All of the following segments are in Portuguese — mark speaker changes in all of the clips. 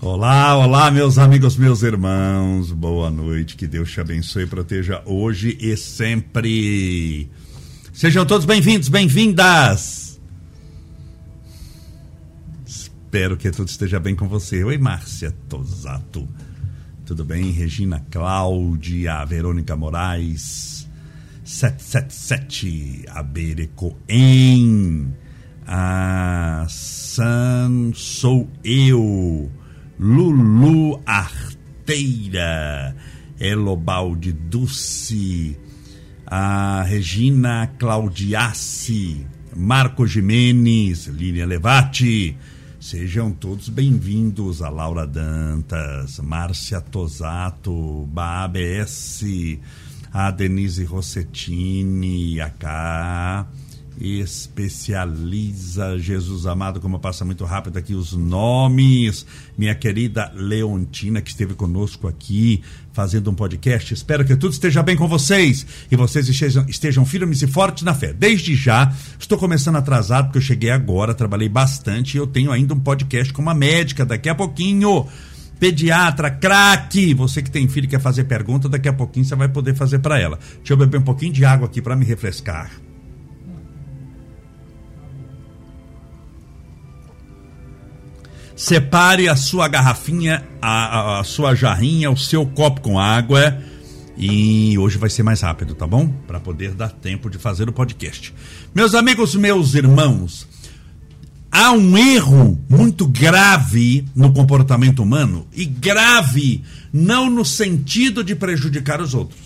Speaker 1: Olá, olá, meus amigos, meus irmãos. Boa noite. Que Deus te abençoe e proteja hoje e sempre. Sejam todos bem-vindos, bem-vindas. Espero que tudo esteja bem com você. Oi, Márcia Tosato. Tudo bem? Regina Cláudia, Verônica Moraes, 777, Aberecoen, a San Sou Eu. Lulu Arteira, Elobalde Dulce, a Regina Claudiassi, Marco Jimenez, Lilian Levati. Sejam todos bem-vindos a Laura Dantas, Márcia Tosato, BABS, a Denise Rossettini, a K especializa Jesus amado, como passa muito rápido aqui os nomes. Minha querida Leontina, que esteve conosco aqui fazendo um podcast. Espero que tudo esteja bem com vocês e vocês estejam, estejam firmes e fortes na fé. Desde já, estou começando atrasado porque eu cheguei agora, trabalhei bastante e eu tenho ainda um podcast com uma médica daqui a pouquinho pediatra, craque. Você que tem filho e quer fazer pergunta, daqui a pouquinho você vai poder fazer para ela. Deixa eu beber um pouquinho de água aqui para me refrescar. Separe a sua garrafinha, a, a, sua jarrinha, o seu copo com água. E hoje vai ser mais rápido, tá bom? Para poder dar tempo de fazer o podcast. Meus amigos, meus irmãos, há um erro muito grave no comportamento humano e grave não no sentido de prejudicar os outros,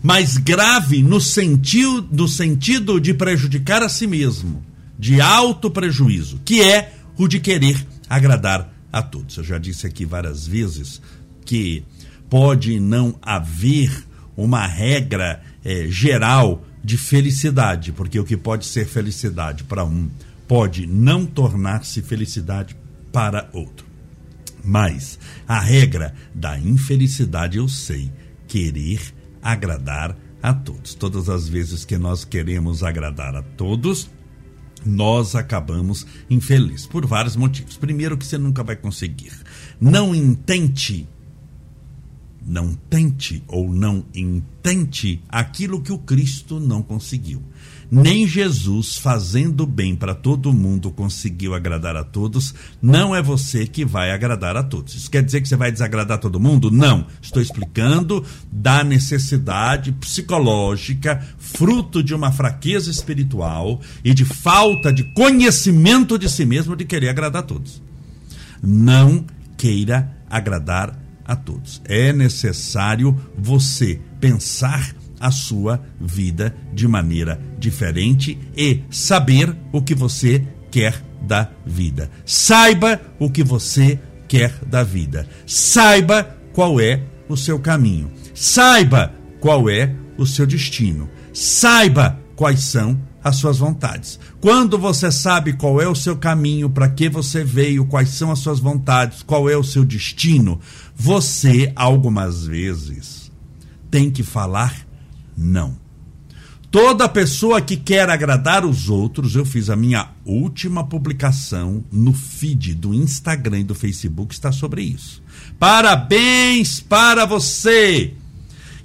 Speaker 1: mas grave no sentido, no sentido de prejudicar a si mesmo, de alto prejuízo, que é o de querer agradar a todos. Eu já disse aqui várias vezes que pode não haver uma regra é, geral de felicidade, porque o que pode ser felicidade para um pode não tornar-se felicidade para outro. Mas a regra da infelicidade eu sei, querer agradar a todos. Todas as vezes que nós queremos agradar a todos, nós acabamos infelizes por vários motivos. Primeiro, que você nunca vai conseguir. Não intente, não tente ou não intente aquilo que o Cristo não conseguiu. Nem Jesus, fazendo bem para todo mundo, conseguiu agradar a todos. Não é você que vai agradar a todos. Isso quer dizer que você vai desagradar todo mundo? Não. Estou explicando da necessidade psicológica, fruto de uma fraqueza espiritual e de falta de conhecimento de si mesmo de querer agradar a todos. Não queira agradar a todos. É necessário você pensar a sua vida de maneira diferente e saber o que você quer da vida. Saiba o que você quer da vida. Saiba qual é o seu caminho. Saiba qual é o seu destino. Saiba quais são as suas vontades. Quando você sabe qual é o seu caminho, para que você veio, quais são as suas vontades, qual é o seu destino, você algumas vezes tem que falar não. Toda pessoa que quer agradar os outros, eu fiz a minha última publicação no feed do Instagram e do Facebook, está sobre isso. Parabéns para você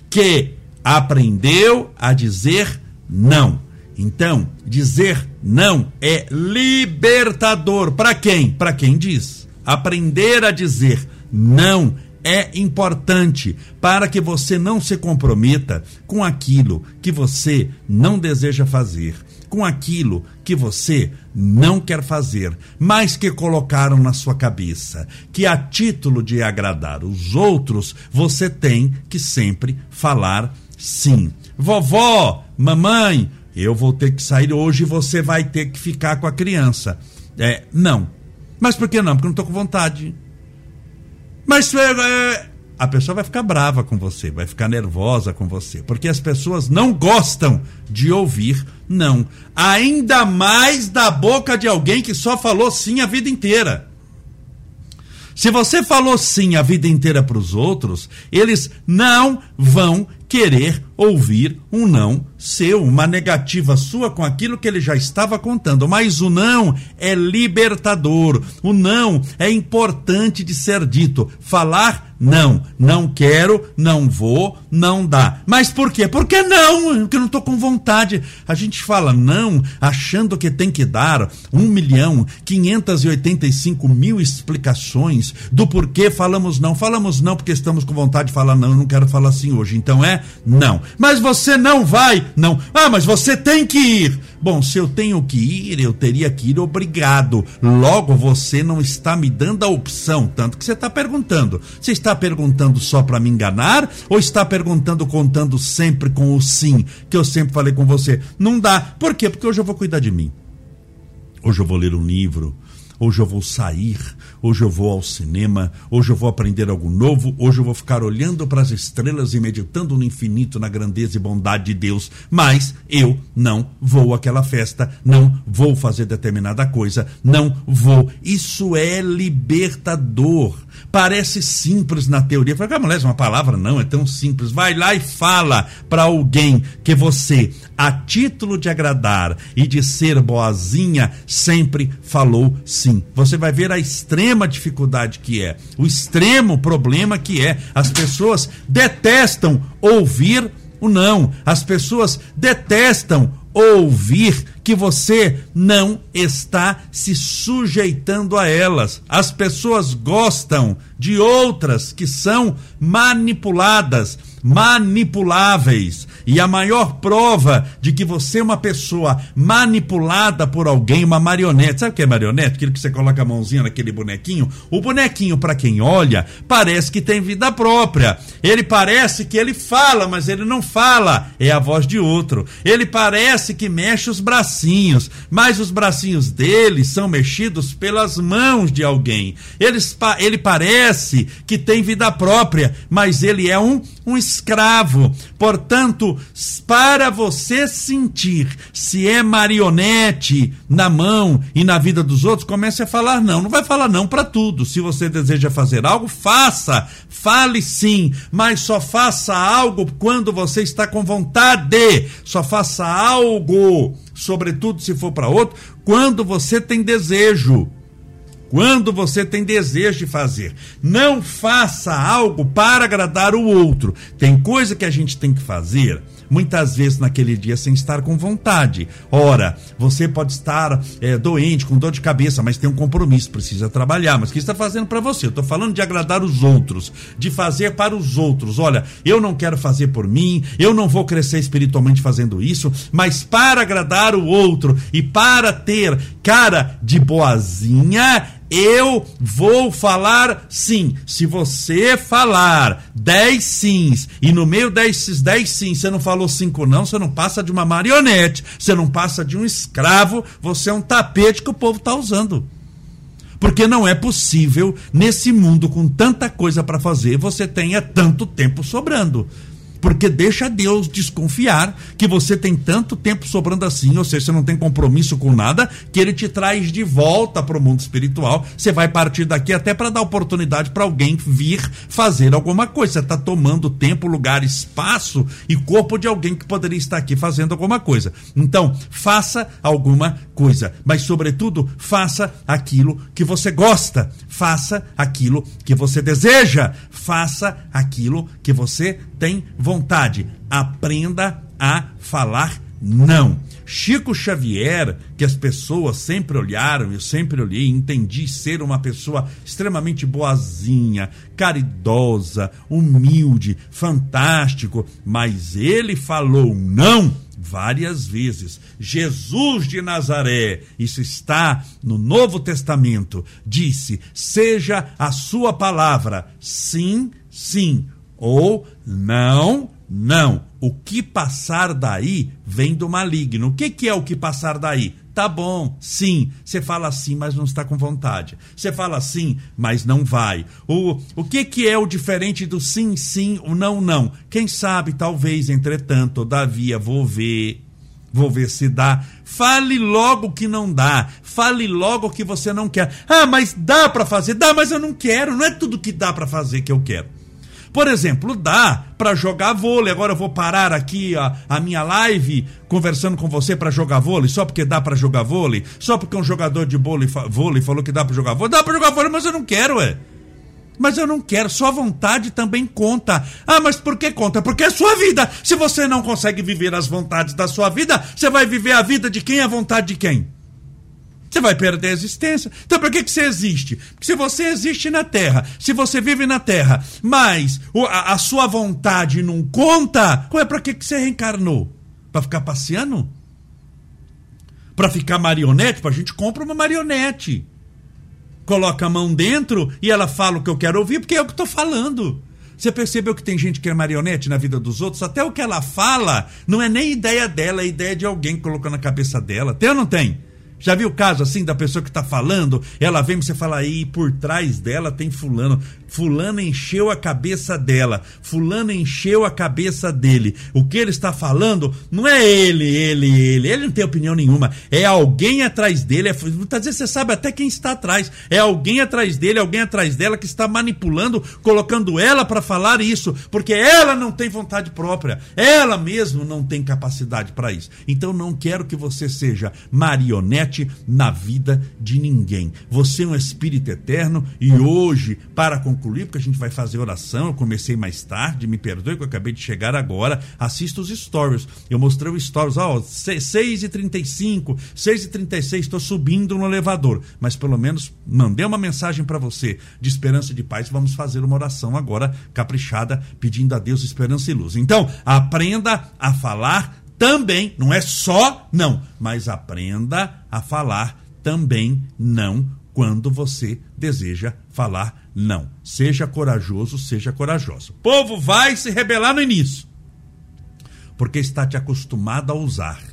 Speaker 1: que aprendeu a dizer não. Então, dizer não é libertador. Para quem? Para quem diz. Aprender a dizer não é importante para que você não se comprometa com aquilo que você não deseja fazer, com aquilo que você não quer fazer, mas que colocaram na sua cabeça que a título de agradar os outros, você tem que sempre falar sim. Vovó, mamãe, eu vou ter que sair hoje e você vai ter que ficar com a criança. É, não. Mas por que não? Porque eu não estou com vontade. Mas é, a pessoa vai ficar brava com você, vai ficar nervosa com você, porque as pessoas não gostam de ouvir não. Ainda mais da boca de alguém que só falou sim a vida inteira. Se você falou sim a vida inteira para os outros, eles não vão querer ouvir um não seu, uma negativa sua com aquilo que ele já estava contando. Mas o não é libertador. O não é importante de ser dito. Falar não, não quero, não vou, não dá. Mas por quê? Porque não, porque eu não estou com vontade. A gente fala não, achando que tem que dar um milhão, 585 mil explicações do porquê falamos não. Falamos não porque estamos com vontade de falar não, eu não quero falar assim hoje. Então é não. Mas você não vai? Não. Ah, mas você tem que ir. Bom, se eu tenho que ir, eu teria que ir obrigado. Logo, você não está me dando a opção, tanto que você está perguntando. Você está perguntando só para me enganar ou está perguntando contando sempre com o sim, que eu sempre falei com você? Não dá. Por quê? Porque hoje eu vou cuidar de mim. Hoje eu vou ler um livro hoje eu vou sair, hoje eu vou ao cinema, hoje eu vou aprender algo novo, hoje eu vou ficar olhando para as estrelas e meditando no infinito, na grandeza e bondade de Deus, mas eu não vou àquela festa, não vou fazer determinada coisa, não vou. Isso é libertador. Parece simples na teoria. Fala, ah, mulher, uma palavra não, é tão simples. Vai lá e fala para alguém que você, a título de agradar e de ser boazinha, sempre falou sim. Você vai ver a extrema dificuldade que é, o extremo problema que é. As pessoas detestam ouvir o não. As pessoas detestam ouvir que você não está se sujeitando a elas. As pessoas gostam de outras que são manipuladas manipuláveis. E a maior prova de que você é uma pessoa manipulada por alguém, uma marionete. Sabe o que é marionete? Aquilo que você coloca a mãozinha naquele bonequinho. O bonequinho, para quem olha, parece que tem vida própria. Ele parece que ele fala, mas ele não fala. É a voz de outro. Ele parece que mexe os bracinhos, mas os bracinhos dele são mexidos pelas mãos de alguém. Ele, ele parece que tem vida própria, mas ele é um, um escravo. Portanto, para você sentir se é marionete na mão e na vida dos outros, comece a falar não. Não vai falar não para tudo. Se você deseja fazer algo, faça. Fale sim, mas só faça algo quando você está com vontade. Só faça algo, sobretudo se for para outro, quando você tem desejo quando você tem desejo de fazer. Não faça algo para agradar o outro. Tem coisa que a gente tem que fazer muitas vezes naquele dia sem estar com vontade. Ora, você pode estar é, doente, com dor de cabeça, mas tem um compromisso, precisa trabalhar. Mas o que está fazendo para você? Eu estou falando de agradar os outros, de fazer para os outros. Olha, eu não quero fazer por mim, eu não vou crescer espiritualmente fazendo isso, mas para agradar o outro e para ter cara de boazinha, eu vou falar sim. Se você falar 10 sims e no meio desses 10 sims você não falou 5 não, você não passa de uma marionete, você não passa de um escravo, você é um tapete que o povo está usando. Porque não é possível, nesse mundo com tanta coisa para fazer, você tenha tanto tempo sobrando. Porque deixa Deus desconfiar que você tem tanto tempo sobrando assim, ou seja, você não tem compromisso com nada, que ele te traz de volta para o mundo espiritual. Você vai partir daqui até para dar oportunidade para alguém vir fazer alguma coisa. Você está tomando tempo, lugar, espaço e corpo de alguém que poderia estar aqui fazendo alguma coisa. Então, faça alguma coisa, mas, sobretudo, faça aquilo que você gosta, faça aquilo que você deseja, faça aquilo que você tem vontade. Aprenda a falar não. Chico Xavier, que as pessoas sempre olharam, eu sempre olhei, entendi ser uma pessoa extremamente boazinha, caridosa, humilde, fantástico, mas ele falou não várias vezes. Jesus de Nazaré, isso está no Novo Testamento, disse: seja a sua palavra sim, sim, ou não, não. O que passar daí vem do maligno. O que, que é o que passar daí? Tá bom, sim. Você fala sim, mas não está com vontade. Você fala sim, mas não vai. O, o que, que é o diferente do sim, sim, o não, não? Quem sabe, talvez, entretanto, todavia, vou ver. Vou ver se dá. Fale logo que não dá. Fale logo que você não quer. Ah, mas dá para fazer? Dá, mas eu não quero. Não é tudo que dá para fazer que eu quero. Por exemplo, dá para jogar vôlei. Agora eu vou parar aqui a, a minha live conversando com você para jogar vôlei, só porque dá para jogar vôlei, só porque um jogador de vôlei, vôlei falou que dá para jogar vôlei. Dá para jogar vôlei, mas eu não quero, é. Mas eu não quero, sua vontade também conta. Ah, mas por que conta? Porque é sua vida. Se você não consegue viver as vontades da sua vida, você vai viver a vida de quem? A vontade de quem? Você vai perder a existência. Então, para que, que você existe? Porque se você existe na Terra, se você vive na Terra, mas a, sua vontade não conta, é para que, que você reencarnou? Para ficar passeando? Para ficar marionete? Para a gente compra uma marionete. Coloca a mão dentro e ela fala o que eu quero ouvir, porque é o que estou falando. Você percebeu que tem gente que é marionete na vida dos outros? Até o que ela fala não é nem ideia dela, é ideia de alguém que colocou na cabeça dela. Tem ou não tem? Já viu o caso assim da pessoa que está falando? Ela vem você fala aí, por trás dela tem fulano. Fulano encheu a cabeça dela. Fulano encheu a cabeça dele. O que ele está falando não é ele, ele, ele. Ele não tem opinião nenhuma. É alguém atrás dele. É, muitas vezes você sabe até quem está atrás. É alguém atrás dele, alguém atrás dela que está manipulando, colocando ela para falar isso. Porque ela não tem vontade própria. Ela mesmo não tem capacidade para isso. Então não quero que você seja marionete na vida de ninguém. Você é um espírito eterno e hoje, para concluir, concluir, porque a gente vai fazer oração. Eu comecei mais tarde, me perdoe que eu acabei de chegar agora. Assista os stories. Eu mostrei os stories, ó, 6h35, 6h36, estou subindo no elevador. Mas pelo menos mandei uma mensagem para você de esperança e de paz. Vamos fazer uma oração agora caprichada, pedindo a Deus esperança e luz. Então, aprenda a falar também, não é só não, mas aprenda a falar também não quando você deseja falar não. Seja corajoso, seja corajoso. O povo vai se rebelar no início, porque está te acostumado a usar.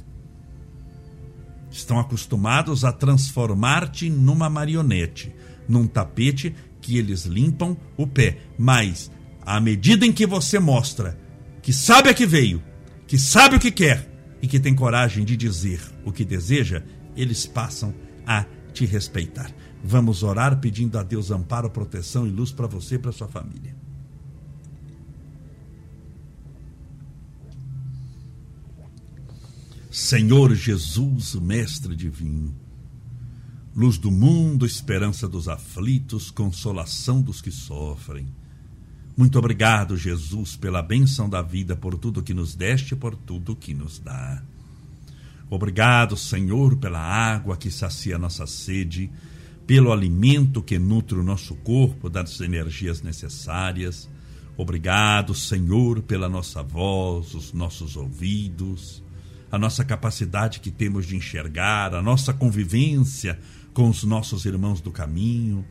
Speaker 1: Estão acostumados a transformar-te numa marionete, num tapete que eles limpam o pé. Mas, à medida em que você mostra que sabe a que veio, que sabe o que quer e que tem coragem de dizer o que deseja, eles passam a te respeitar. Vamos orar pedindo a Deus amparo, proteção e luz para você e para sua família. Senhor Jesus, Mestre Divino, luz do mundo, esperança dos aflitos, consolação dos que sofrem. Muito obrigado, Jesus, pela benção da vida, por tudo que nos deste e por tudo que nos dá. Obrigado, Senhor, pela água que sacia nossa sede pelo alimento que nutre o nosso corpo, das energias necessárias. Obrigado, Senhor, pela nossa voz, os nossos ouvidos, a nossa capacidade que temos de enxergar, a nossa convivência com os nossos irmãos do caminho,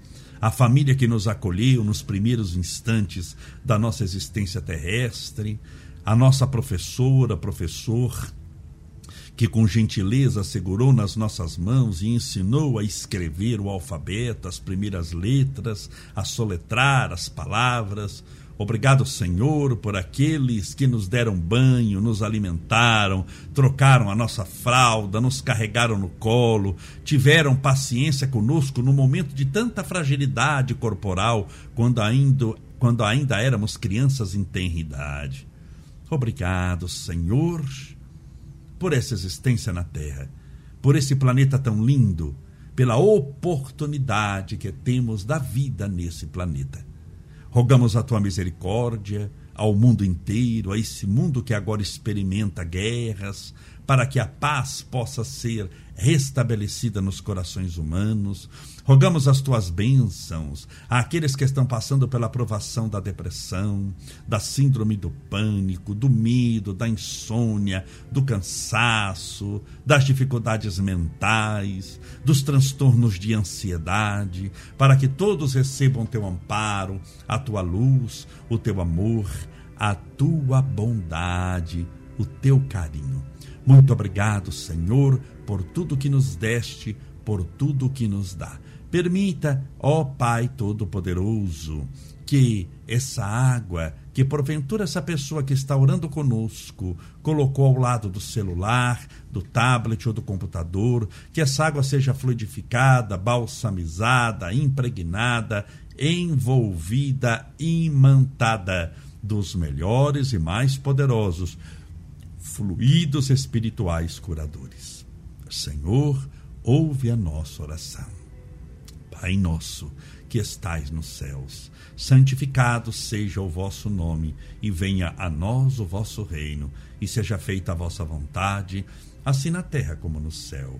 Speaker 1: a família que nos acolheu nos primeiros instantes da nossa existência terrestre, a nossa professora, professor, que com gentileza segurou nas nossas mãos e ensinou a escrever o alfabeto, as primeiras letras, a soletrar as palavras. Obrigado, Senhor, por aqueles que nos deram banho, nos alimentaram, trocaram a nossa fralda, nos carregaram no colo, tiveram paciência conosco no momento de tanta fragilidade corporal, quando ainda, quando ainda éramos crianças em tenra idade. Obrigado, Senhor por essa existência na Terra, por esse planeta tão lindo, pela oportunidade que temos da vida nesse planeta. Rogamos a tua misericórdia ao mundo inteiro, a esse mundo que agora experimenta guerras, para que a paz possa ser restabelecida nos corações humanos. Rogamos as tuas bênçãos àqueles que estão passando pela provação da depressão, da síndrome do pânico, do medo, da insônia, do cansaço, das dificuldades mentais, dos transtornos de ansiedade, para que todos recebam teu amparo, a tua luz, o teu amor, a tua bondade, o teu carinho. Muito obrigado, Senhor, por tudo que nos deste, por tudo que nos dá. Permita, ó Pai Todo-Poderoso, que essa água, que porventura essa pessoa que está orando conosco colocou ao lado do celular, do tablet ou do computador, que essa água seja fluidificada, balsamizada, impregnada envolvida, imantada dos melhores e mais poderosos fluidos espirituais curadores. Senhor, ouve a nossa oração. Pai nosso, que estais nos céus, santificado seja o vosso nome, e venha a nós o vosso reino, e seja feita a vossa vontade, assim na terra como no céu.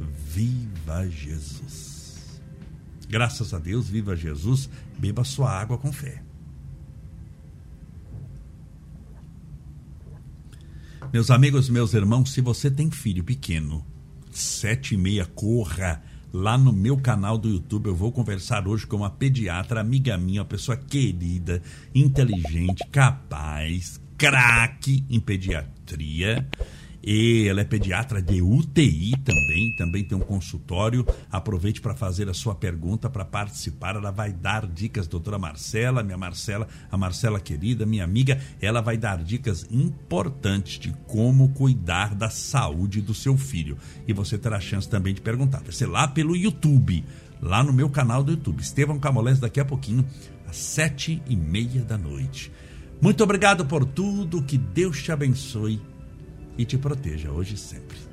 Speaker 1: Viva Jesus. Graças a Deus, viva Jesus, beba sua água com fé. Meus amigos, meus irmãos, se você tem filho pequeno, sete e meia, corra lá no meu canal do YouTube. Eu vou conversar hoje com uma pediatra, amiga minha, uma pessoa querida, inteligente, capaz, craque em pediatria e ela é pediatra de UTI também, também tem um consultório. Aproveite para fazer a sua pergunta, para participar. Ela vai dar dicas, doutora Marcela, minha Marcela, a Marcela querida, minha amiga, ela vai dar dicas importantes de como cuidar da saúde do seu filho. E você terá a chance também de perguntar. Vai ser lá pelo YouTube, lá no meu canal do YouTube. Estevão Camolés, daqui a pouquinho, às sete e meia da noite. Muito obrigado por tudo, que Deus te abençoe e te proteja hoje e sempre.